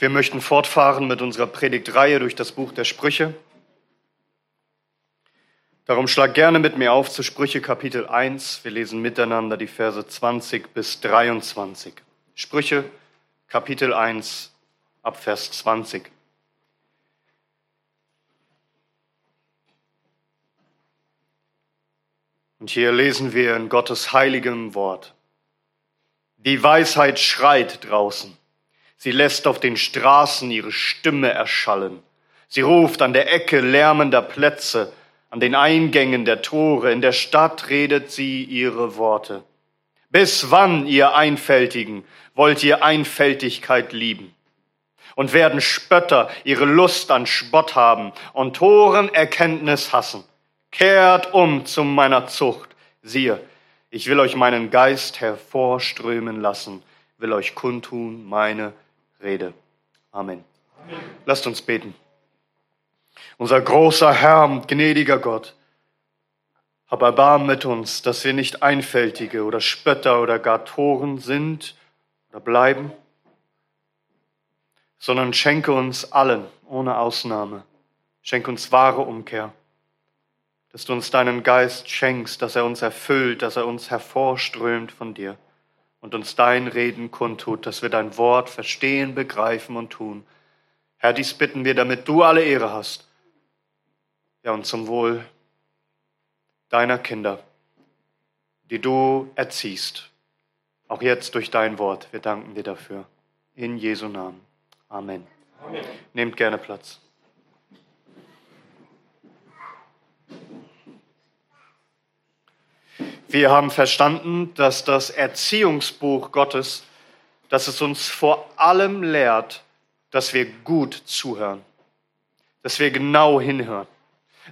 Wir möchten fortfahren mit unserer Predigtreihe durch das Buch der Sprüche. Darum schlag gerne mit mir auf zu Sprüche Kapitel 1. Wir lesen miteinander die Verse 20 bis 23. Sprüche Kapitel 1 ab Vers 20. Und hier lesen wir in Gottes heiligem Wort. Die Weisheit schreit draußen. Sie lässt auf den Straßen ihre Stimme erschallen. Sie ruft an der Ecke lärmender Plätze, an den Eingängen der Tore, in der Stadt redet sie ihre Worte. Bis wann, ihr Einfältigen, wollt ihr Einfältigkeit lieben? Und werden Spötter ihre Lust an Spott haben und Toren Erkenntnis hassen? Kehrt um zu meiner Zucht. Siehe, ich will euch meinen Geist hervorströmen lassen, will euch kundtun meine Rede. Amen. Amen. Lasst uns beten. Unser großer Herr und gnädiger Gott, hab Erbarm mit uns, dass wir nicht Einfältige oder Spötter oder gar Toren sind oder bleiben, sondern schenke uns allen ohne Ausnahme, schenke uns wahre Umkehr, dass du uns deinen Geist schenkst, dass er uns erfüllt, dass er uns hervorströmt von dir und uns dein Reden kundtut, dass wir dein Wort verstehen, begreifen und tun. Herr, dies bitten wir, damit du alle Ehre hast. Ja, und zum Wohl deiner Kinder, die du erziehst, auch jetzt durch dein Wort. Wir danken dir dafür. In Jesu Namen. Amen. Amen. Nehmt gerne Platz. Wir haben verstanden, dass das Erziehungsbuch Gottes, dass es uns vor allem lehrt, dass wir gut zuhören, dass wir genau hinhören.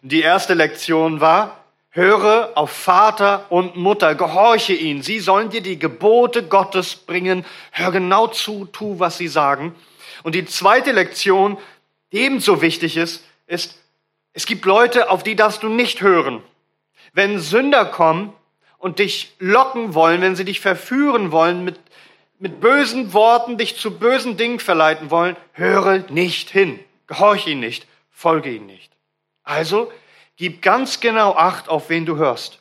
Die erste Lektion war, höre auf Vater und Mutter, gehorche ihnen, sie sollen dir die Gebote Gottes bringen, hör genau zu, tu, was sie sagen. Und die zweite Lektion, die ebenso wichtig ist, ist, es gibt Leute, auf die darfst du nicht hören. Wenn Sünder kommen, und dich locken wollen, wenn sie dich verführen wollen, mit, mit bösen Worten dich zu bösen Dingen verleiten wollen, höre nicht hin, gehorche ihnen nicht, folge ihnen nicht. Also gib ganz genau Acht, auf wen du hörst.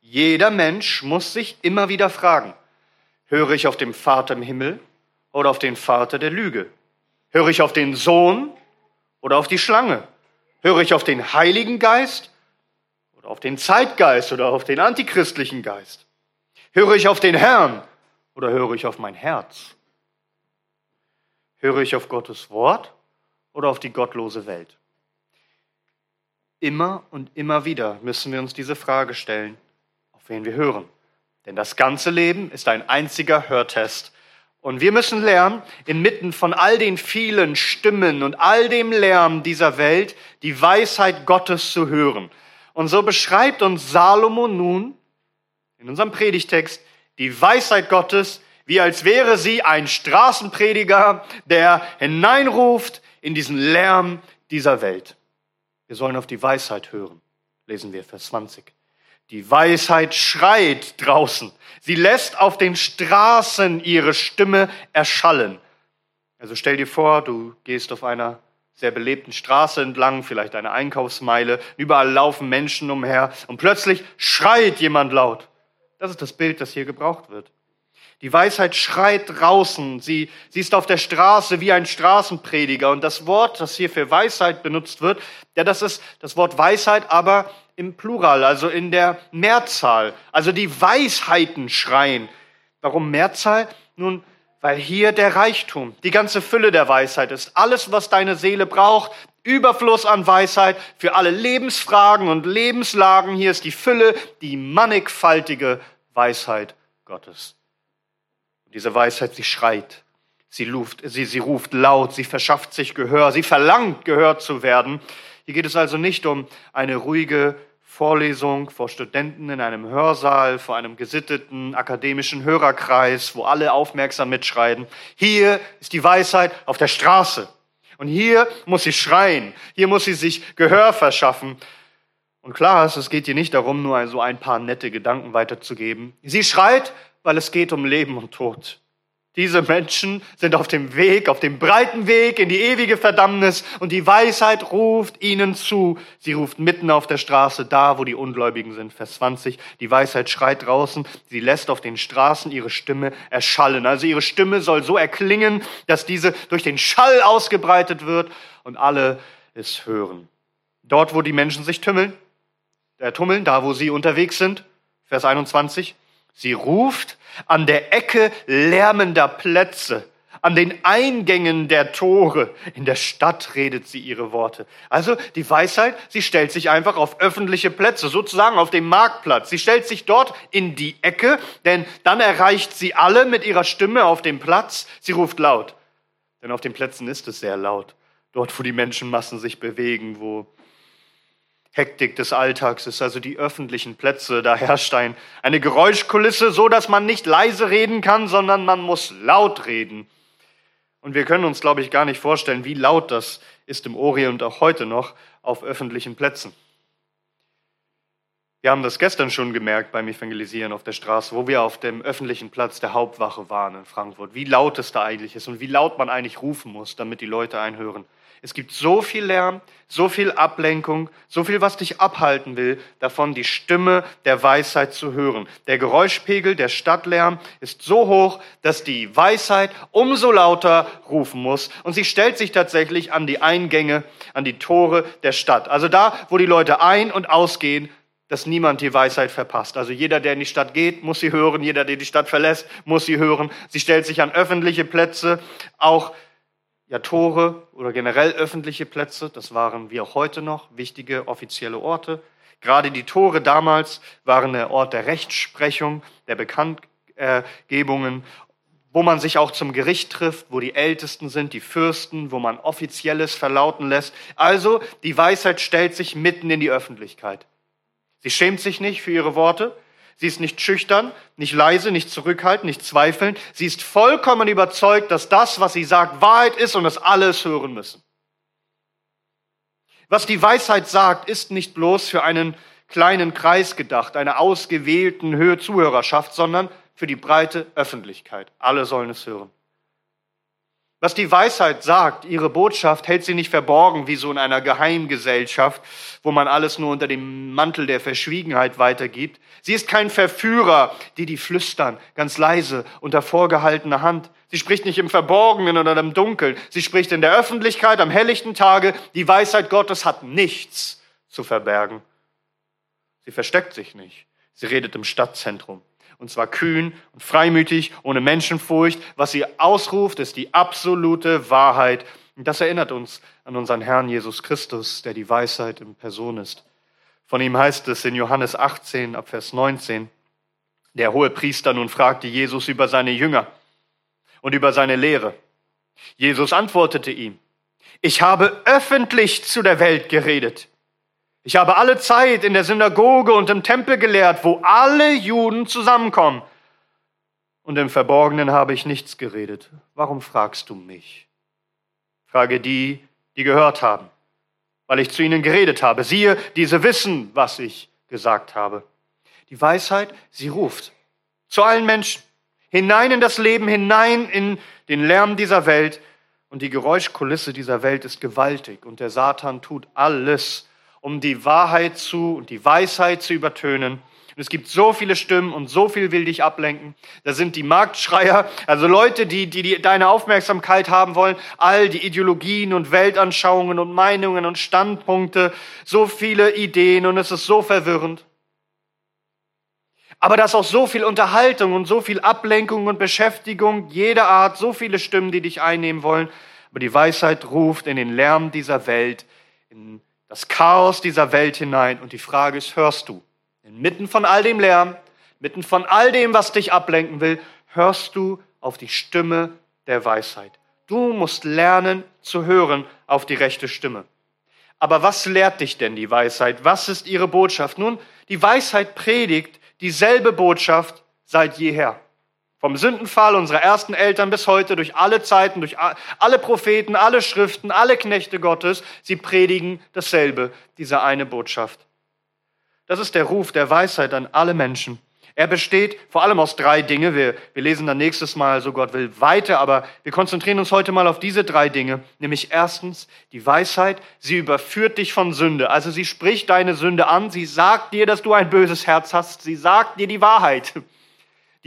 Jeder Mensch muss sich immer wieder fragen, höre ich auf den Vater im Himmel oder auf den Vater der Lüge? Höre ich auf den Sohn oder auf die Schlange? Höre ich auf den Heiligen Geist auf den Zeitgeist oder auf den antichristlichen Geist? Höre ich auf den Herrn oder höre ich auf mein Herz? Höre ich auf Gottes Wort oder auf die gottlose Welt? Immer und immer wieder müssen wir uns diese Frage stellen, auf wen wir hören. Denn das ganze Leben ist ein einziger Hörtest. Und wir müssen lernen, inmitten von all den vielen Stimmen und all dem Lärm dieser Welt, die Weisheit Gottes zu hören. Und so beschreibt uns Salomo nun in unserem Predigtext die Weisheit Gottes, wie als wäre sie ein Straßenprediger, der hineinruft in diesen Lärm dieser Welt. Wir sollen auf die Weisheit hören, lesen wir Vers 20. Die Weisheit schreit draußen. Sie lässt auf den Straßen ihre Stimme erschallen. Also stell dir vor, du gehst auf einer sehr belebten Straße entlang, vielleicht eine Einkaufsmeile. Überall laufen Menschen umher und plötzlich schreit jemand laut. Das ist das Bild, das hier gebraucht wird. Die Weisheit schreit draußen. Sie, sie ist auf der Straße wie ein Straßenprediger. Und das Wort, das hier für Weisheit benutzt wird, ja, das ist das Wort Weisheit, aber im Plural, also in der Mehrzahl. Also die Weisheiten schreien. Warum Mehrzahl? Nun, weil hier der Reichtum, die ganze Fülle der Weisheit ist. Alles, was deine Seele braucht, Überfluss an Weisheit für alle Lebensfragen und Lebenslagen. Hier ist die Fülle, die mannigfaltige Weisheit Gottes. Und diese Weisheit, sie schreit, sie ruft, sie, sie ruft laut, sie verschafft sich Gehör, sie verlangt gehört zu werden. Hier geht es also nicht um eine ruhige Vorlesung vor Studenten in einem Hörsaal, vor einem gesitteten akademischen Hörerkreis, wo alle aufmerksam mitschreien. Hier ist die Weisheit auf der Straße. Und hier muss sie schreien. Hier muss sie sich Gehör verschaffen. Und klar ist, es geht hier nicht darum, nur so ein paar nette Gedanken weiterzugeben. Sie schreit, weil es geht um Leben und Tod. Diese Menschen sind auf dem Weg, auf dem breiten Weg in die ewige Verdammnis und die Weisheit ruft ihnen zu. Sie ruft mitten auf der Straße, da wo die Ungläubigen sind. Vers 20. Die Weisheit schreit draußen, sie lässt auf den Straßen ihre Stimme erschallen. Also ihre Stimme soll so erklingen, dass diese durch den Schall ausgebreitet wird und alle es hören. Dort, wo die Menschen sich tümmeln, äh, tummeln, da wo sie unterwegs sind. Vers 21. Sie ruft an der Ecke lärmender Plätze, an den Eingängen der Tore. In der Stadt redet sie ihre Worte. Also die Weisheit, sie stellt sich einfach auf öffentliche Plätze, sozusagen auf dem Marktplatz. Sie stellt sich dort in die Ecke, denn dann erreicht sie alle mit ihrer Stimme auf dem Platz. Sie ruft laut, denn auf den Plätzen ist es sehr laut. Dort, wo die Menschenmassen sich bewegen, wo Hektik des Alltags ist, also die öffentlichen Plätze. Da herrscht ein, eine Geräuschkulisse, so dass man nicht leise reden kann, sondern man muss laut reden. Und wir können uns, glaube ich, gar nicht vorstellen, wie laut das ist im Orient auch heute noch auf öffentlichen Plätzen. Wir haben das gestern schon gemerkt beim Evangelisieren auf der Straße, wo wir auf dem öffentlichen Platz der Hauptwache waren in Frankfurt, wie laut es da eigentlich ist und wie laut man eigentlich rufen muss, damit die Leute einhören. Es gibt so viel Lärm, so viel Ablenkung, so viel, was dich abhalten will, davon die Stimme der Weisheit zu hören. Der Geräuschpegel, der Stadtlärm ist so hoch, dass die Weisheit umso lauter rufen muss. Und sie stellt sich tatsächlich an die Eingänge, an die Tore der Stadt. Also da, wo die Leute ein- und ausgehen, dass niemand die Weisheit verpasst. Also jeder, der in die Stadt geht, muss sie hören. Jeder, der die Stadt verlässt, muss sie hören. Sie stellt sich an öffentliche Plätze, auch ja, Tore oder generell öffentliche Plätze, das waren wie auch heute noch wichtige offizielle Orte. Gerade die Tore damals waren der Ort der Rechtsprechung, der Bekanntgebungen, wo man sich auch zum Gericht trifft, wo die Ältesten sind, die Fürsten, wo man Offizielles verlauten lässt. Also die Weisheit stellt sich mitten in die Öffentlichkeit. Sie schämt sich nicht für ihre Worte, Sie ist nicht schüchtern, nicht leise, nicht zurückhaltend, nicht zweifelnd. Sie ist vollkommen überzeugt, dass das, was sie sagt, Wahrheit ist und dass alle es hören müssen. Was die Weisheit sagt, ist nicht bloß für einen kleinen Kreis gedacht, einer ausgewählten Höhe Zuhörerschaft, sondern für die breite Öffentlichkeit. Alle sollen es hören. Was die Weisheit sagt, ihre Botschaft hält sie nicht verborgen wie so in einer Geheimgesellschaft, wo man alles nur unter dem Mantel der Verschwiegenheit weitergibt. Sie ist kein Verführer, die die flüstern, ganz leise, unter vorgehaltener Hand. Sie spricht nicht im Verborgenen oder im Dunkeln. Sie spricht in der Öffentlichkeit am helllichten Tage. Die Weisheit Gottes hat nichts zu verbergen. Sie versteckt sich nicht. Sie redet im Stadtzentrum. Und zwar kühn und freimütig, ohne Menschenfurcht. Was sie ausruft, ist die absolute Wahrheit. Und das erinnert uns an unseren Herrn Jesus Christus, der die Weisheit in Person ist. Von ihm heißt es in Johannes 18 ab Vers 19, der hohe Priester nun fragte Jesus über seine Jünger und über seine Lehre. Jesus antwortete ihm, ich habe öffentlich zu der Welt geredet. Ich habe alle Zeit in der Synagoge und im Tempel gelehrt, wo alle Juden zusammenkommen. Und im Verborgenen habe ich nichts geredet. Warum fragst du mich? Frage die, die gehört haben, weil ich zu ihnen geredet habe. Siehe, diese wissen, was ich gesagt habe. Die Weisheit, sie ruft zu allen Menschen, hinein in das Leben, hinein in den Lärm dieser Welt. Und die Geräuschkulisse dieser Welt ist gewaltig. Und der Satan tut alles, um die Wahrheit zu und die Weisheit zu übertönen. Und es gibt so viele Stimmen und so viel will dich ablenken. Da sind die Marktschreier, also Leute, die, die, die deine Aufmerksamkeit haben wollen, all die Ideologien und Weltanschauungen und Meinungen und Standpunkte, so viele Ideen und es ist so verwirrend. Aber da ist auch so viel Unterhaltung und so viel Ablenkung und Beschäftigung jeder Art, so viele Stimmen, die dich einnehmen wollen. Aber die Weisheit ruft in den Lärm dieser Welt, in das Chaos dieser Welt hinein. Und die Frage ist, hörst du? Inmitten von all dem Lärm, mitten von all dem, was dich ablenken will, hörst du auf die Stimme der Weisheit. Du musst lernen zu hören auf die rechte Stimme. Aber was lehrt dich denn die Weisheit? Was ist ihre Botschaft? Nun, die Weisheit predigt dieselbe Botschaft seit jeher. Vom Sündenfall unserer ersten Eltern bis heute, durch alle Zeiten, durch alle Propheten, alle Schriften, alle Knechte Gottes, sie predigen dasselbe, diese eine Botschaft. Das ist der Ruf der Weisheit an alle Menschen. Er besteht vor allem aus drei Dinge. Wir, wir lesen dann nächstes Mal, so Gott will, weiter, aber wir konzentrieren uns heute mal auf diese drei Dinge. Nämlich erstens die Weisheit. Sie überführt dich von Sünde. Also sie spricht deine Sünde an. Sie sagt dir, dass du ein böses Herz hast. Sie sagt dir die Wahrheit.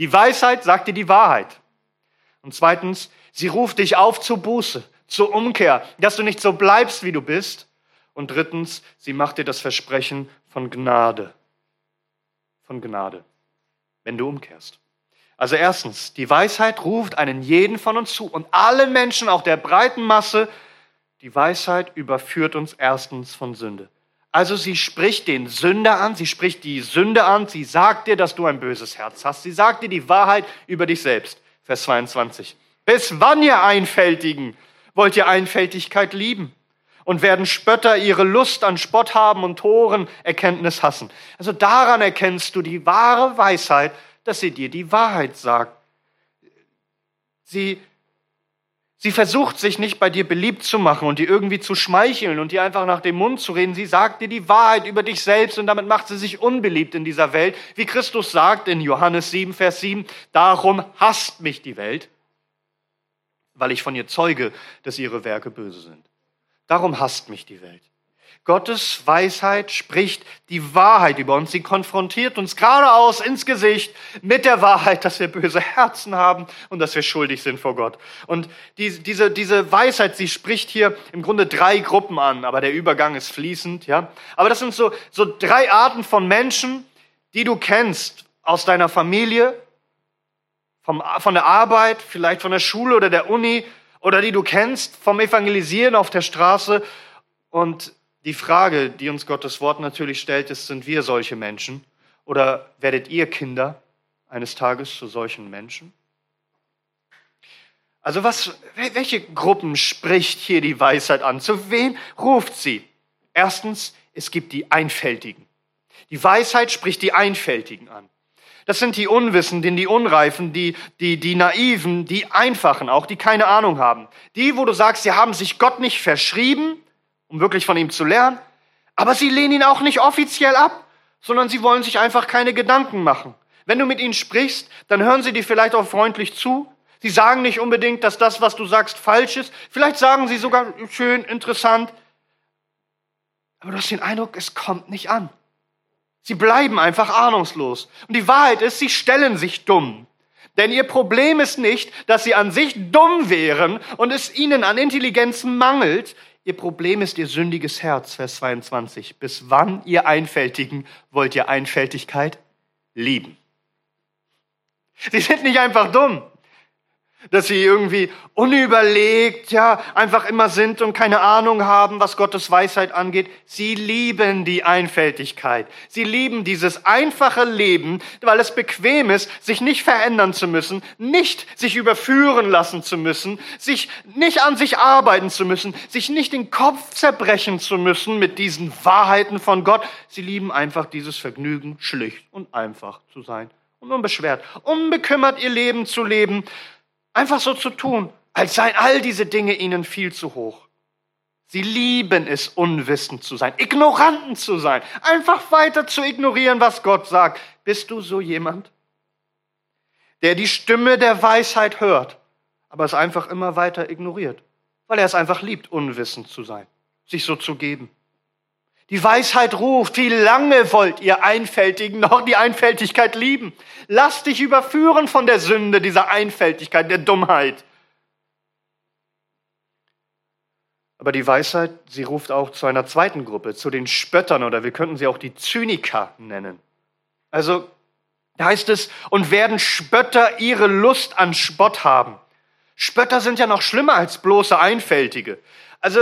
Die Weisheit sagt dir die Wahrheit. Und zweitens, sie ruft dich auf zur Buße, zur Umkehr, dass du nicht so bleibst, wie du bist. Und drittens, sie macht dir das Versprechen von Gnade. Von Gnade wenn du umkehrst. Also erstens, die Weisheit ruft einen jeden von uns zu und allen Menschen, auch der breiten Masse, die Weisheit überführt uns erstens von Sünde. Also sie spricht den Sünder an, sie spricht die Sünde an, sie sagt dir, dass du ein böses Herz hast, sie sagt dir die Wahrheit über dich selbst. Vers 22. Bis wann ihr Einfältigen wollt ihr Einfältigkeit lieben? Und werden Spötter ihre Lust an Spott haben und Toren Erkenntnis hassen. Also daran erkennst du die wahre Weisheit, dass sie dir die Wahrheit sagt. Sie, sie versucht sich nicht bei dir beliebt zu machen und dir irgendwie zu schmeicheln und dir einfach nach dem Mund zu reden. Sie sagt dir die Wahrheit über dich selbst und damit macht sie sich unbeliebt in dieser Welt. Wie Christus sagt in Johannes 7, Vers 7, darum hasst mich die Welt, weil ich von ihr zeuge, dass ihre Werke böse sind. Darum hasst mich die Welt. Gottes Weisheit spricht die Wahrheit über uns. Sie konfrontiert uns geradeaus ins Gesicht mit der Wahrheit, dass wir böse Herzen haben und dass wir schuldig sind vor Gott. Und diese, diese Weisheit, sie spricht hier im Grunde drei Gruppen an, aber der Übergang ist fließend, ja. Aber das sind so, so drei Arten von Menschen, die du kennst aus deiner Familie, vom, von der Arbeit, vielleicht von der Schule oder der Uni, oder die du kennst vom Evangelisieren auf der Straße. Und die Frage, die uns Gottes Wort natürlich stellt, ist, sind wir solche Menschen? Oder werdet ihr Kinder eines Tages zu solchen Menschen? Also was, welche Gruppen spricht hier die Weisheit an? Zu wem ruft sie? Erstens, es gibt die Einfältigen. Die Weisheit spricht die Einfältigen an. Das sind die Unwissenden, die Unreifen, die, die, die Naiven, die Einfachen auch, die keine Ahnung haben. Die, wo du sagst, sie haben sich Gott nicht verschrieben, um wirklich von ihm zu lernen, aber sie lehnen ihn auch nicht offiziell ab, sondern sie wollen sich einfach keine Gedanken machen. Wenn du mit ihnen sprichst, dann hören sie dir vielleicht auch freundlich zu. Sie sagen nicht unbedingt, dass das, was du sagst, falsch ist. Vielleicht sagen sie sogar schön, interessant. Aber du hast den Eindruck, es kommt nicht an. Sie bleiben einfach ahnungslos. Und die Wahrheit ist, sie stellen sich dumm. Denn ihr Problem ist nicht, dass sie an sich dumm wären und es ihnen an Intelligenz mangelt. Ihr Problem ist ihr sündiges Herz, Vers 22. Bis wann, ihr Einfältigen, wollt ihr Einfältigkeit lieben? Sie sind nicht einfach dumm dass sie irgendwie unüberlegt, ja, einfach immer sind und keine Ahnung haben, was Gottes Weisheit angeht. Sie lieben die Einfältigkeit. Sie lieben dieses einfache Leben, weil es bequem ist, sich nicht verändern zu müssen, nicht sich überführen lassen zu müssen, sich nicht an sich arbeiten zu müssen, sich nicht den Kopf zerbrechen zu müssen mit diesen Wahrheiten von Gott. Sie lieben einfach dieses Vergnügen, schlicht und einfach zu sein und unbeschwert, unbekümmert ihr Leben zu leben Einfach so zu tun, als seien all diese Dinge ihnen viel zu hoch. Sie lieben es, unwissend zu sein, ignoranten zu sein, einfach weiter zu ignorieren, was Gott sagt. Bist du so jemand, der die Stimme der Weisheit hört, aber es einfach immer weiter ignoriert, weil er es einfach liebt, unwissend zu sein, sich so zu geben? Die Weisheit ruft, wie lange wollt ihr Einfältigen noch die Einfältigkeit lieben? Lass dich überführen von der Sünde, dieser Einfältigkeit, der Dummheit. Aber die Weisheit, sie ruft auch zu einer zweiten Gruppe, zu den Spöttern oder wir könnten sie auch die Zyniker nennen. Also da heißt es, und werden Spötter ihre Lust an Spott haben. Spötter sind ja noch schlimmer als bloße Einfältige. Also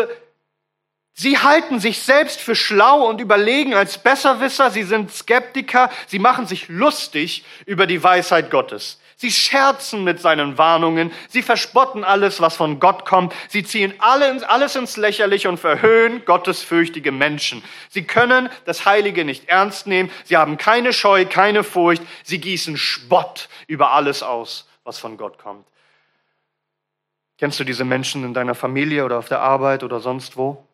Sie halten sich selbst für schlau und überlegen als Besserwisser, sie sind Skeptiker, sie machen sich lustig über die Weisheit Gottes. Sie scherzen mit seinen Warnungen, sie verspotten alles, was von Gott kommt, sie ziehen alles ins Lächerliche und verhöhnen gottesfürchtige Menschen. Sie können das Heilige nicht ernst nehmen, sie haben keine Scheu, keine Furcht, sie gießen Spott über alles aus, was von Gott kommt. Kennst du diese Menschen in deiner Familie oder auf der Arbeit oder sonst wo?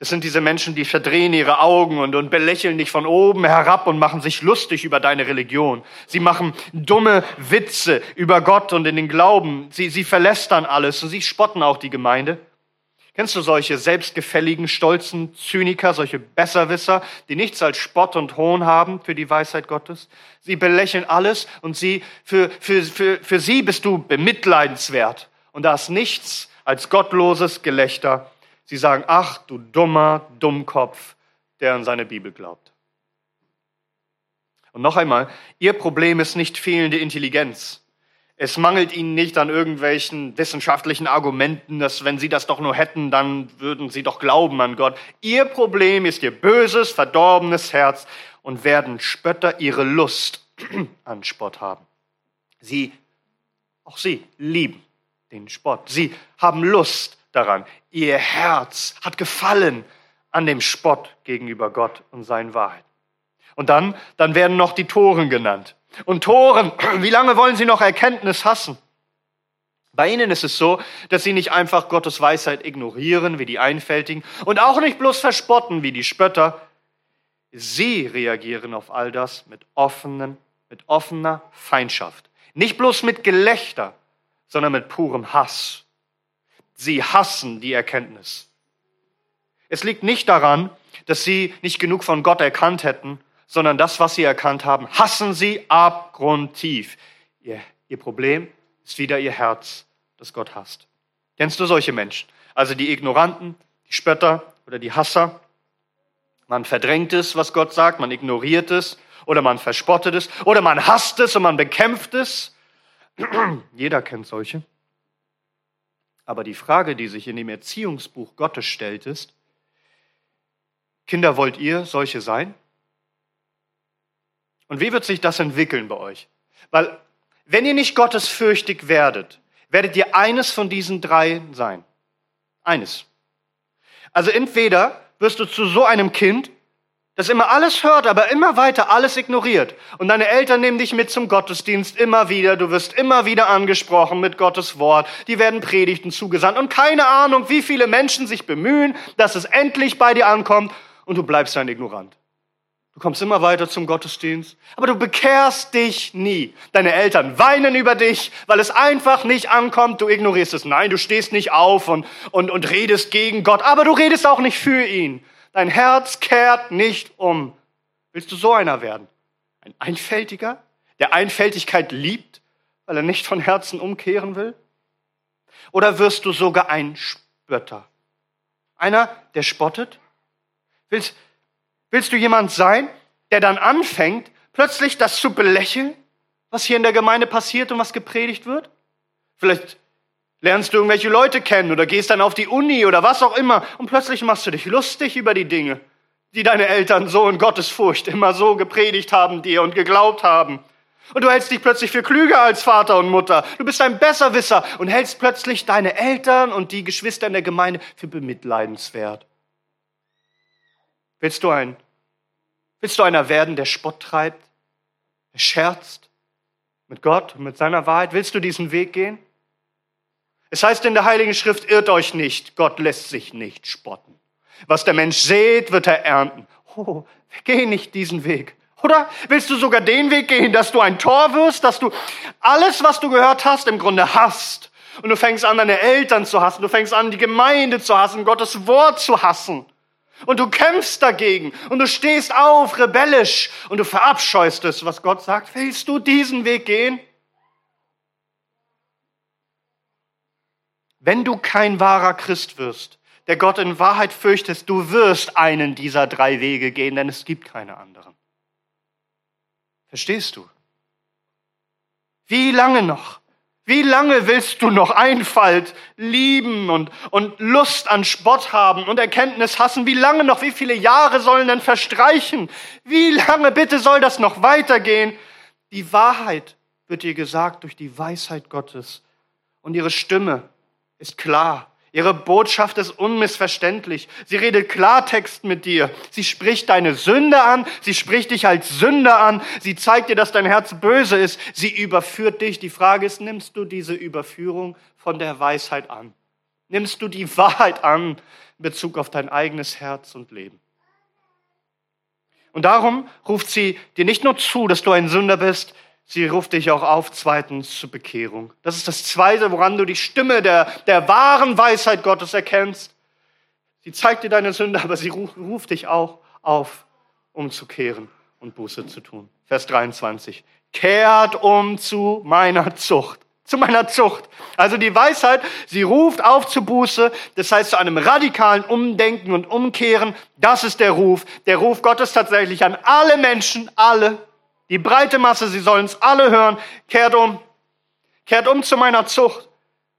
Das sind diese Menschen, die verdrehen ihre Augen und, und belächeln dich von oben herab und machen sich lustig über deine Religion. Sie machen dumme Witze über Gott und in den Glauben. Sie, sie verlästern alles und sie spotten auch die Gemeinde. Kennst du solche selbstgefälligen, stolzen Zyniker, solche Besserwisser, die nichts als Spott und Hohn haben für die Weisheit Gottes? Sie belächeln alles und sie, für, für, für, für sie bist du bemitleidenswert. Und da ist nichts als gottloses Gelächter Sie sagen, ach du dummer Dummkopf, der an seine Bibel glaubt. Und noch einmal, Ihr Problem ist nicht fehlende Intelligenz. Es mangelt Ihnen nicht an irgendwelchen wissenschaftlichen Argumenten, dass wenn Sie das doch nur hätten, dann würden Sie doch glauben an Gott. Ihr Problem ist Ihr böses, verdorbenes Herz und werden Spötter ihre Lust an Spott haben. Sie, auch Sie, lieben den Spott. Sie haben Lust daran. Ihr Herz hat gefallen an dem Spott gegenüber Gott und seinen Wahrheit. Und dann, dann werden noch die Toren genannt. Und Toren, wie lange wollen sie noch Erkenntnis hassen? Bei ihnen ist es so, dass sie nicht einfach Gottes Weisheit ignorieren wie die Einfältigen und auch nicht bloß verspotten wie die Spötter. Sie reagieren auf all das mit offenen, mit offener Feindschaft. Nicht bloß mit Gelächter, sondern mit purem Hass Sie hassen die Erkenntnis. Es liegt nicht daran, dass sie nicht genug von Gott erkannt hätten, sondern das, was sie erkannt haben, hassen sie abgrundtief. Ihr, ihr Problem ist wieder ihr Herz, das Gott hasst. Kennst du solche Menschen? Also die Ignoranten, die Spötter oder die Hasser. Man verdrängt es, was Gott sagt, man ignoriert es oder man verspottet es oder man hasst es und man bekämpft es. Jeder kennt solche. Aber die Frage, die sich in dem Erziehungsbuch Gottes stellt, ist, Kinder, wollt ihr solche sein? Und wie wird sich das entwickeln bei euch? Weil wenn ihr nicht gottesfürchtig werdet, werdet ihr eines von diesen drei sein. Eines. Also entweder wirst du zu so einem Kind, das immer alles hört, aber immer weiter alles ignoriert. Und deine Eltern nehmen dich mit zum Gottesdienst immer wieder. Du wirst immer wieder angesprochen mit Gottes Wort. Die werden Predigten zugesandt. Und keine Ahnung, wie viele Menschen sich bemühen, dass es endlich bei dir ankommt. Und du bleibst ein Ignorant. Du kommst immer weiter zum Gottesdienst, aber du bekehrst dich nie. Deine Eltern weinen über dich, weil es einfach nicht ankommt. Du ignorierst es. Nein, du stehst nicht auf und, und, und redest gegen Gott, aber du redest auch nicht für ihn. Dein Herz kehrt nicht um. Willst du so einer werden? Ein Einfältiger, der Einfältigkeit liebt, weil er nicht von Herzen umkehren will? Oder wirst du sogar ein Spötter? Einer, der spottet? Willst, willst du jemand sein, der dann anfängt, plötzlich das zu belächeln, was hier in der Gemeinde passiert und was gepredigt wird? Vielleicht lernst du irgendwelche Leute kennen oder gehst dann auf die Uni oder was auch immer und plötzlich machst du dich lustig über die Dinge, die deine Eltern so in Gottesfurcht immer so gepredigt haben dir und geglaubt haben. Und du hältst dich plötzlich für klüger als Vater und Mutter. Du bist ein Besserwisser und hältst plötzlich deine Eltern und die Geschwister in der Gemeinde für bemitleidenswert. Willst du ein, willst du einer werden, der Spott treibt, der scherzt mit Gott und mit seiner Wahrheit? Willst du diesen Weg gehen? Es heißt in der Heiligen Schrift, irrt euch nicht, Gott lässt sich nicht spotten. Was der Mensch sät, wird er ernten. Oh, geh nicht diesen Weg. Oder willst du sogar den Weg gehen, dass du ein Tor wirst, dass du alles, was du gehört hast, im Grunde hast? Und du fängst an, deine Eltern zu hassen, du fängst an, die Gemeinde zu hassen, Gottes Wort zu hassen. Und du kämpfst dagegen und du stehst auf, rebellisch, und du verabscheust es, was Gott sagt. Willst du diesen Weg gehen? Wenn du kein wahrer Christ wirst, der Gott in Wahrheit fürchtest, du wirst einen dieser drei Wege gehen, denn es gibt keine anderen. Verstehst du? Wie lange noch? Wie lange willst du noch Einfalt lieben und, und Lust an Spott haben und Erkenntnis hassen? Wie lange noch? Wie viele Jahre sollen denn verstreichen? Wie lange bitte soll das noch weitergehen? Die Wahrheit wird dir gesagt durch die Weisheit Gottes und ihre Stimme ist klar. Ihre Botschaft ist unmissverständlich. Sie redet Klartext mit dir. Sie spricht deine Sünde an. Sie spricht dich als Sünder an. Sie zeigt dir, dass dein Herz böse ist. Sie überführt dich. Die Frage ist, nimmst du diese Überführung von der Weisheit an? Nimmst du die Wahrheit an in Bezug auf dein eigenes Herz und Leben? Und darum ruft sie dir nicht nur zu, dass du ein Sünder bist, sie ruft dich auch auf, zweitens zur Bekehrung. Das ist das Zweite, woran du die Stimme der, der wahren Weisheit Gottes erkennst. Sie zeigt dir deine Sünde, aber sie ruft, ruft dich auch auf, umzukehren und Buße zu tun. Vers 23. Kehrt um zu meiner Zucht zu meiner Zucht. Also die Weisheit, sie ruft auf zu Buße, das heißt zu einem radikalen Umdenken und Umkehren. Das ist der Ruf. Der Ruf Gottes tatsächlich an alle Menschen, alle. Die breite Masse, sie sollen es alle hören. Kehrt um. Kehrt um zu meiner Zucht.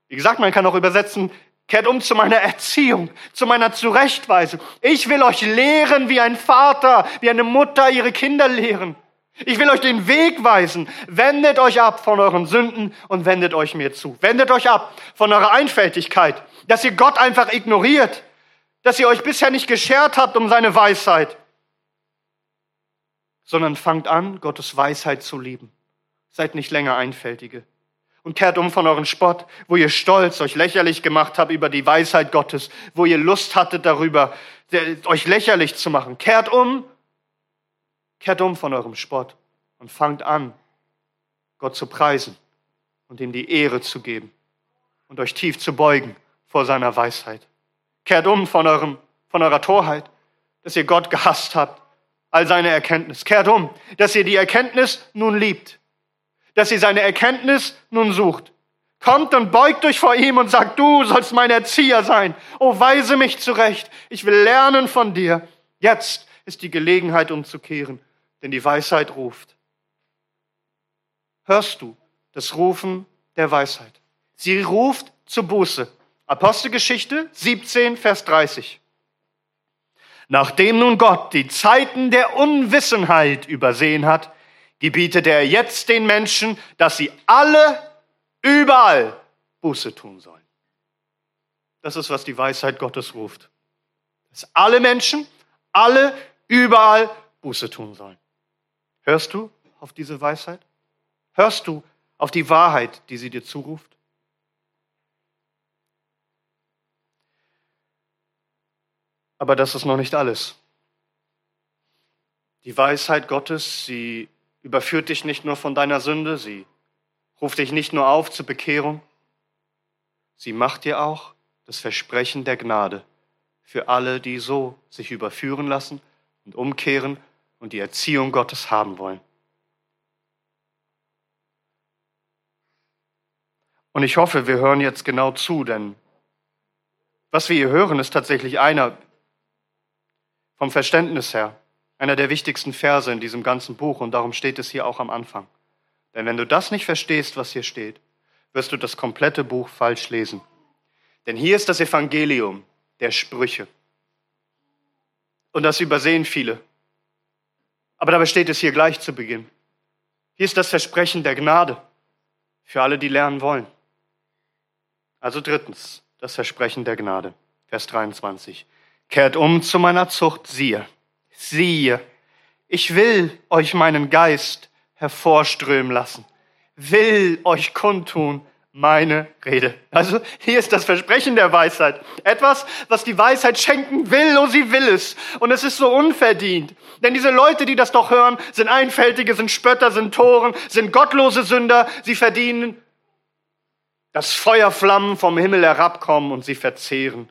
Wie gesagt, man kann auch übersetzen, kehrt um zu meiner Erziehung, zu meiner Zurechtweisung. Ich will euch lehren, wie ein Vater, wie eine Mutter ihre Kinder lehren. Ich will euch den Weg weisen. Wendet euch ab von euren Sünden und wendet euch mir zu. Wendet euch ab von eurer Einfältigkeit, dass ihr Gott einfach ignoriert, dass ihr euch bisher nicht geschert habt um seine Weisheit, sondern fangt an, Gottes Weisheit zu lieben. Seid nicht länger Einfältige. Und kehrt um von euren Spott, wo ihr stolz euch lächerlich gemacht habt über die Weisheit Gottes, wo ihr Lust hattet darüber, euch lächerlich zu machen. Kehrt um Kehrt um von eurem Spott und fangt an, Gott zu preisen und ihm die Ehre zu geben und euch tief zu beugen vor seiner Weisheit. Kehrt um von, eurem, von eurer Torheit, dass ihr Gott gehasst habt, all seine Erkenntnis. Kehrt um, dass ihr die Erkenntnis nun liebt, dass ihr seine Erkenntnis nun sucht. Kommt und beugt euch vor ihm und sagt, du sollst mein Erzieher sein. Oh, weise mich zurecht. Ich will lernen von dir. Jetzt ist die Gelegenheit umzukehren denn die Weisheit ruft. Hörst du das Rufen der Weisheit? Sie ruft zur Buße. Apostelgeschichte 17, Vers 30. Nachdem nun Gott die Zeiten der Unwissenheit übersehen hat, gebietet er jetzt den Menschen, dass sie alle überall Buße tun sollen. Das ist, was die Weisheit Gottes ruft. Dass alle Menschen, alle überall Buße tun sollen. Hörst du auf diese Weisheit? Hörst du auf die Wahrheit, die sie dir zuruft? Aber das ist noch nicht alles. Die Weisheit Gottes, sie überführt dich nicht nur von deiner Sünde, sie ruft dich nicht nur auf zur Bekehrung, sie macht dir auch das Versprechen der Gnade für alle, die so sich überführen lassen und umkehren und die Erziehung Gottes haben wollen. Und ich hoffe, wir hören jetzt genau zu, denn was wir hier hören, ist tatsächlich einer vom Verständnis her, einer der wichtigsten Verse in diesem ganzen Buch und darum steht es hier auch am Anfang. Denn wenn du das nicht verstehst, was hier steht, wirst du das komplette Buch falsch lesen. Denn hier ist das Evangelium der Sprüche. Und das übersehen viele. Aber dabei steht es hier gleich zu Beginn. Hier ist das Versprechen der Gnade für alle, die lernen wollen. Also drittens, das Versprechen der Gnade. Vers 23. Kehrt um zu meiner Zucht, siehe, siehe, ich will euch meinen Geist hervorströmen lassen, will euch kundtun, meine Rede. Also hier ist das Versprechen der Weisheit. Etwas, was die Weisheit schenken will und sie will es. Und es ist so unverdient. Denn diese Leute, die das doch hören, sind Einfältige, sind Spötter, sind Toren, sind gottlose Sünder. Sie verdienen, dass Feuerflammen vom Himmel herabkommen und sie verzehren.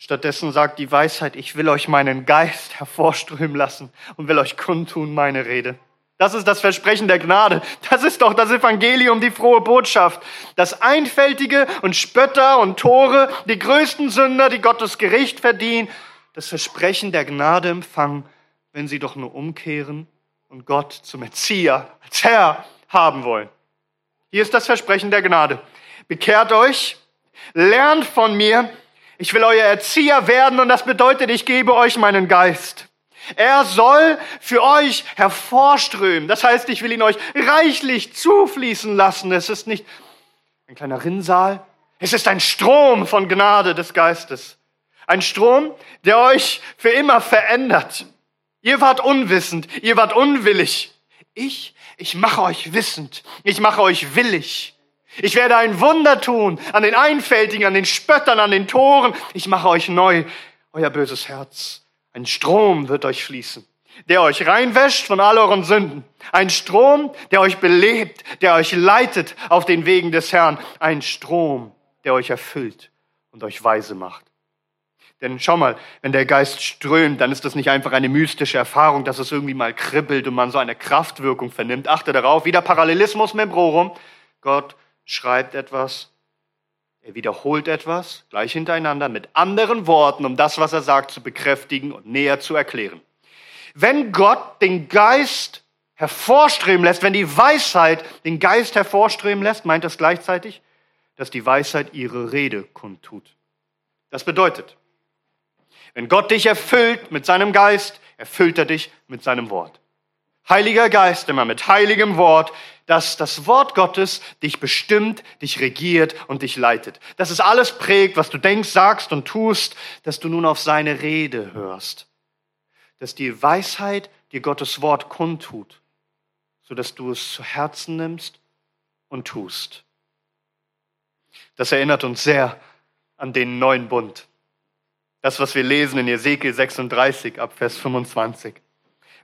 Stattdessen sagt die Weisheit, ich will euch meinen Geist hervorströmen lassen und will euch kundtun meine Rede. Das ist das Versprechen der Gnade. Das ist doch das Evangelium, die frohe Botschaft. Das Einfältige und Spötter und Tore, die größten Sünder, die Gottes Gericht verdienen, das Versprechen der Gnade empfangen, wenn sie doch nur umkehren und Gott zum Erzieher, als Herr haben wollen. Hier ist das Versprechen der Gnade. Bekehrt euch, lernt von mir, ich will euer Erzieher werden und das bedeutet, ich gebe euch meinen Geist. Er soll für euch hervorströmen. Das heißt, ich will ihn euch reichlich zufließen lassen. Es ist nicht ein kleiner Rinnsal. Es ist ein Strom von Gnade des Geistes. Ein Strom, der euch für immer verändert. Ihr wart unwissend, ihr wart unwillig. Ich, ich mache euch wissend. Ich mache euch willig. Ich werde ein Wunder tun an den Einfältigen, an den Spöttern, an den Toren. Ich mache euch neu, euer böses Herz. Ein Strom wird euch fließen, der euch reinwäscht von all euren Sünden. Ein Strom, der euch belebt, der euch leitet auf den Wegen des Herrn. Ein Strom, der euch erfüllt und euch weise macht. Denn schau mal, wenn der Geist strömt, dann ist das nicht einfach eine mystische Erfahrung, dass es irgendwie mal kribbelt und man so eine Kraftwirkung vernimmt. Achte darauf, wieder Parallelismus membrorum. Gott schreibt etwas, er wiederholt etwas gleich hintereinander mit anderen Worten, um das, was er sagt, zu bekräftigen und näher zu erklären. Wenn Gott den Geist hervorströmen lässt, wenn die Weisheit den Geist hervorströmen lässt, meint das gleichzeitig, dass die Weisheit ihre Rede kundtut. Das bedeutet, wenn Gott dich erfüllt mit seinem Geist, erfüllt er dich mit seinem Wort. Heiliger Geist, immer mit heiligem Wort, dass das Wort Gottes dich bestimmt, dich regiert und dich leitet. Dass es alles prägt, was du denkst, sagst und tust, dass du nun auf seine Rede hörst. Dass die Weisheit dir Gottes Wort kundtut, sodass du es zu Herzen nimmst und tust. Das erinnert uns sehr an den neuen Bund. Das, was wir lesen in Ezekiel 36 ab Vers 25,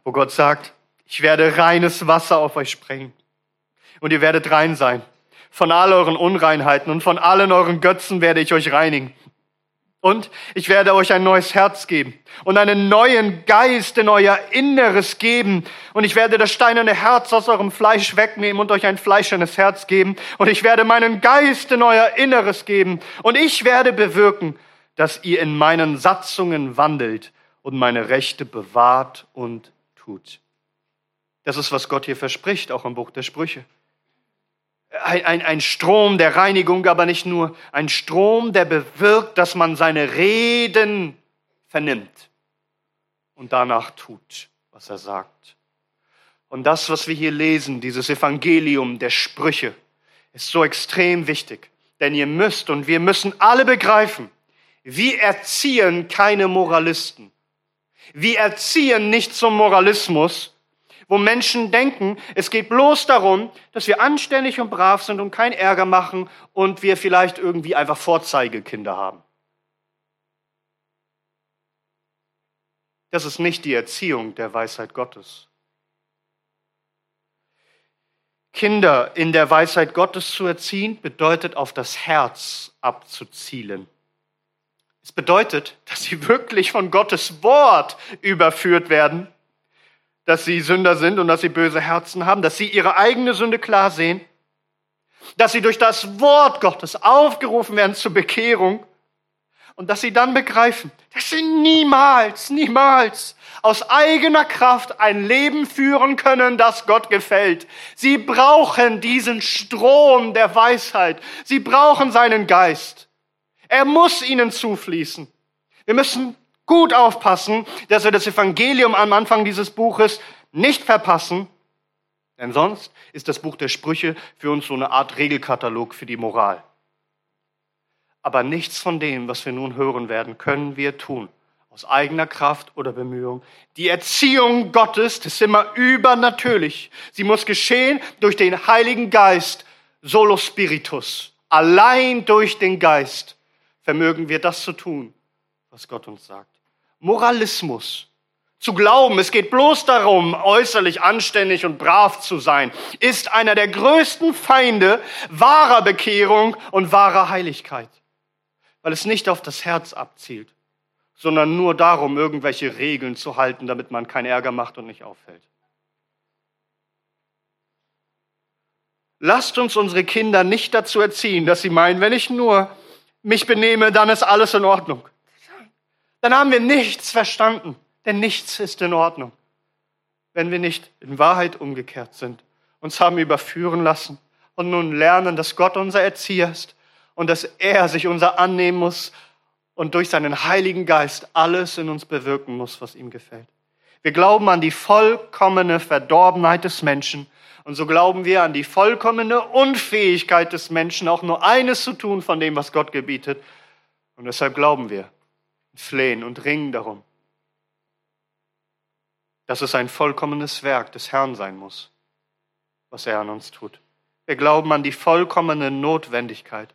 wo Gott sagt, ich werde reines Wasser auf euch sprengen und ihr werdet rein sein. Von all euren Unreinheiten und von allen euren Götzen werde ich euch reinigen. Und ich werde euch ein neues Herz geben und einen neuen Geist in euer Inneres geben. Und ich werde das steinerne Herz aus eurem Fleisch wegnehmen und euch ein fleischernes Herz geben. Und ich werde meinen Geist in euer Inneres geben. Und ich werde bewirken, dass ihr in meinen Satzungen wandelt und meine Rechte bewahrt und tut. Das ist, was Gott hier verspricht, auch im Buch der Sprüche. Ein, ein, ein Strom der Reinigung, aber nicht nur ein Strom, der bewirkt, dass man seine Reden vernimmt und danach tut, was er sagt. Und das, was wir hier lesen, dieses Evangelium der Sprüche, ist so extrem wichtig. Denn ihr müsst und wir müssen alle begreifen, wir erziehen keine Moralisten. Wir erziehen nicht zum Moralismus, wo Menschen denken, es geht bloß darum, dass wir anständig und brav sind und keinen Ärger machen und wir vielleicht irgendwie einfach Vorzeigekinder haben. Das ist nicht die Erziehung der Weisheit Gottes. Kinder in der Weisheit Gottes zu erziehen, bedeutet auf das Herz abzuzielen. Es bedeutet, dass sie wirklich von Gottes Wort überführt werden, dass sie Sünder sind und dass sie böse Herzen haben, dass sie ihre eigene Sünde klar sehen, dass sie durch das Wort Gottes aufgerufen werden zur Bekehrung und dass sie dann begreifen, dass sie niemals, niemals aus eigener Kraft ein Leben führen können, das Gott gefällt. Sie brauchen diesen Strom der Weisheit. Sie brauchen seinen Geist. Er muss ihnen zufließen. Wir müssen gut aufpassen, dass wir das Evangelium am Anfang dieses Buches nicht verpassen, denn sonst ist das Buch der Sprüche für uns so eine Art Regelkatalog für die Moral. Aber nichts von dem, was wir nun hören werden, können wir tun. Aus eigener Kraft oder Bemühung. Die Erziehung Gottes ist immer übernatürlich. Sie muss geschehen durch den Heiligen Geist, solo spiritus. Allein durch den Geist vermögen wir das zu tun, was Gott uns sagt. Moralismus. Zu glauben, es geht bloß darum, äußerlich anständig und brav zu sein, ist einer der größten Feinde wahrer Bekehrung und wahrer Heiligkeit, weil es nicht auf das Herz abzielt, sondern nur darum, irgendwelche Regeln zu halten, damit man keinen Ärger macht und nicht auffällt. Lasst uns unsere Kinder nicht dazu erziehen, dass sie meinen, wenn ich nur mich benehme, dann ist alles in Ordnung. Dann haben wir nichts verstanden, denn nichts ist in Ordnung, wenn wir nicht in Wahrheit umgekehrt sind, uns haben überführen lassen und nun lernen, dass Gott unser Erzieher ist und dass er sich unser annehmen muss und durch seinen Heiligen Geist alles in uns bewirken muss, was ihm gefällt. Wir glauben an die vollkommene Verdorbenheit des Menschen und so glauben wir an die vollkommene Unfähigkeit des Menschen, auch nur eines zu tun von dem, was Gott gebietet. Und deshalb glauben wir, flehen und ringen darum, dass es ein vollkommenes Werk des Herrn sein muss, was er an uns tut. Wir glauben an die vollkommene Notwendigkeit,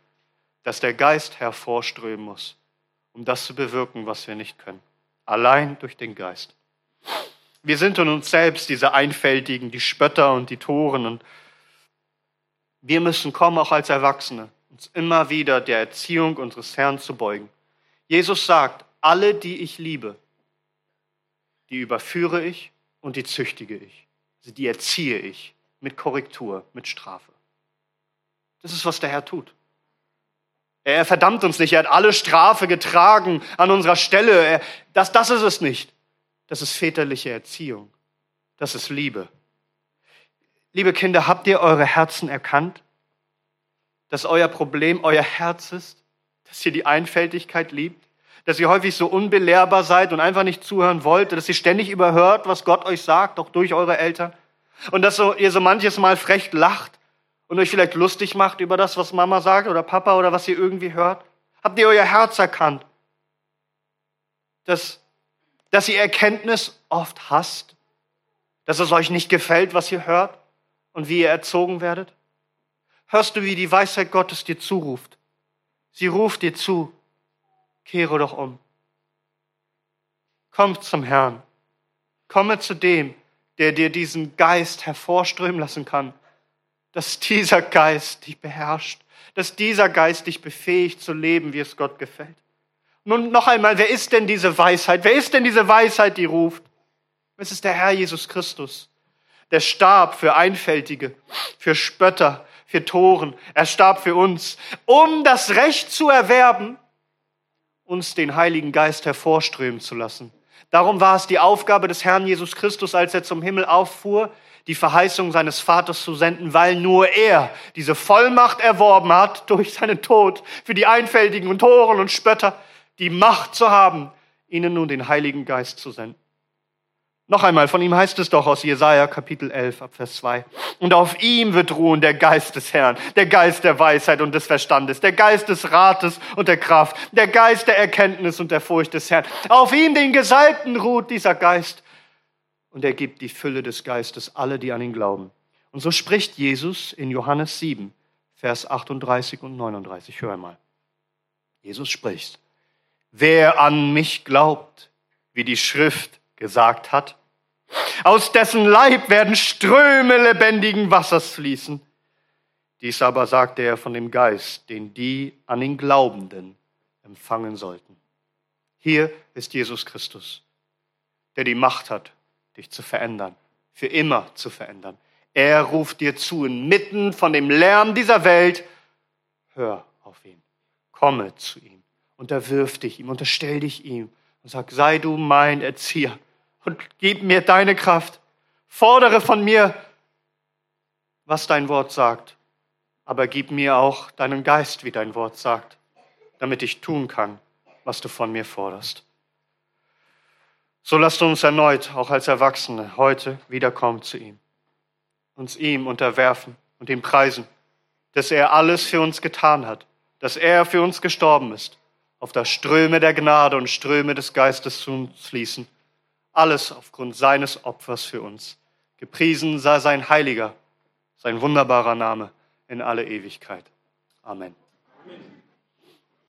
dass der Geist hervorströmen muss, um das zu bewirken, was wir nicht können. Allein durch den Geist. Wir sind in uns selbst diese Einfältigen, die Spötter und die Toren. Und wir müssen kommen, auch als Erwachsene, uns immer wieder der Erziehung unseres Herrn zu beugen. Jesus sagt, alle, die ich liebe, die überführe ich und die züchtige ich. Also die erziehe ich mit Korrektur, mit Strafe. Das ist, was der Herr tut. Er verdammt uns nicht. Er hat alle Strafe getragen an unserer Stelle. Er, das, das ist es nicht. Das ist väterliche Erziehung. Das ist Liebe. Liebe Kinder, habt ihr eure Herzen erkannt? Dass euer Problem euer Herz ist? Dass ihr die Einfältigkeit liebt? Dass ihr häufig so unbelehrbar seid und einfach nicht zuhören wollt? Dass ihr ständig überhört, was Gott euch sagt, auch durch eure Eltern? Und dass ihr so manches Mal frech lacht und euch vielleicht lustig macht über das, was Mama sagt oder Papa oder was ihr irgendwie hört? Habt ihr euer Herz erkannt? Dass, dass ihr Erkenntnis oft hasst? Dass es euch nicht gefällt, was ihr hört und wie ihr erzogen werdet? Hörst du, wie die Weisheit Gottes dir zuruft? Sie ruft dir zu, kehre doch um. Komm zum Herrn. Komme zu dem, der dir diesen Geist hervorströmen lassen kann, dass dieser Geist dich beherrscht, dass dieser Geist dich befähigt zu leben, wie es Gott gefällt. Nun noch einmal, wer ist denn diese Weisheit? Wer ist denn diese Weisheit, die ruft? Es ist der Herr Jesus Christus. Der starb für Einfältige, für Spötter, für Toren. Er starb für uns, um das Recht zu erwerben, uns den Heiligen Geist hervorströmen zu lassen. Darum war es die Aufgabe des Herrn Jesus Christus, als er zum Himmel auffuhr, die Verheißung seines Vaters zu senden, weil nur er diese Vollmacht erworben hat durch seinen Tod für die Einfältigen und Toren und Spötter, die Macht zu haben, ihnen nun den Heiligen Geist zu senden. Noch einmal, von ihm heißt es doch aus Jesaja Kapitel 11 ab Vers 2. Und auf ihm wird ruhen der Geist des Herrn, der Geist der Weisheit und des Verstandes, der Geist des Rates und der Kraft, der Geist der Erkenntnis und der Furcht des Herrn. Auf ihm, den Gesalbten, ruht dieser Geist und er gibt die Fülle des Geistes alle, die an ihn glauben. Und so spricht Jesus in Johannes 7, Vers 38 und 39. Hör mal. Jesus spricht. Wer an mich glaubt, wie die Schrift gesagt hat, aus dessen Leib werden Ströme lebendigen Wassers fließen. Dies aber sagte er von dem Geist, den die an den Glaubenden empfangen sollten. Hier ist Jesus Christus, der die Macht hat, dich zu verändern, für immer zu verändern. Er ruft dir zu, inmitten von dem Lärm dieser Welt, hör auf ihn, komme zu ihm, unterwirf dich ihm, unterstell dich ihm und sag, sei du mein Erzieher und gib mir deine Kraft. Fordere von mir, was dein Wort sagt, aber gib mir auch deinen Geist, wie dein Wort sagt, damit ich tun kann, was du von mir forderst. So lasst uns erneut, auch als Erwachsene, heute wiederkommen zu ihm, uns ihm unterwerfen und ihm preisen, dass er alles für uns getan hat, dass er für uns gestorben ist, auf das Ströme der Gnade und Ströme des Geistes zu uns fließen. Alles aufgrund seines Opfers für uns. Gepriesen sei sein heiliger, sein wunderbarer Name in alle Ewigkeit. Amen.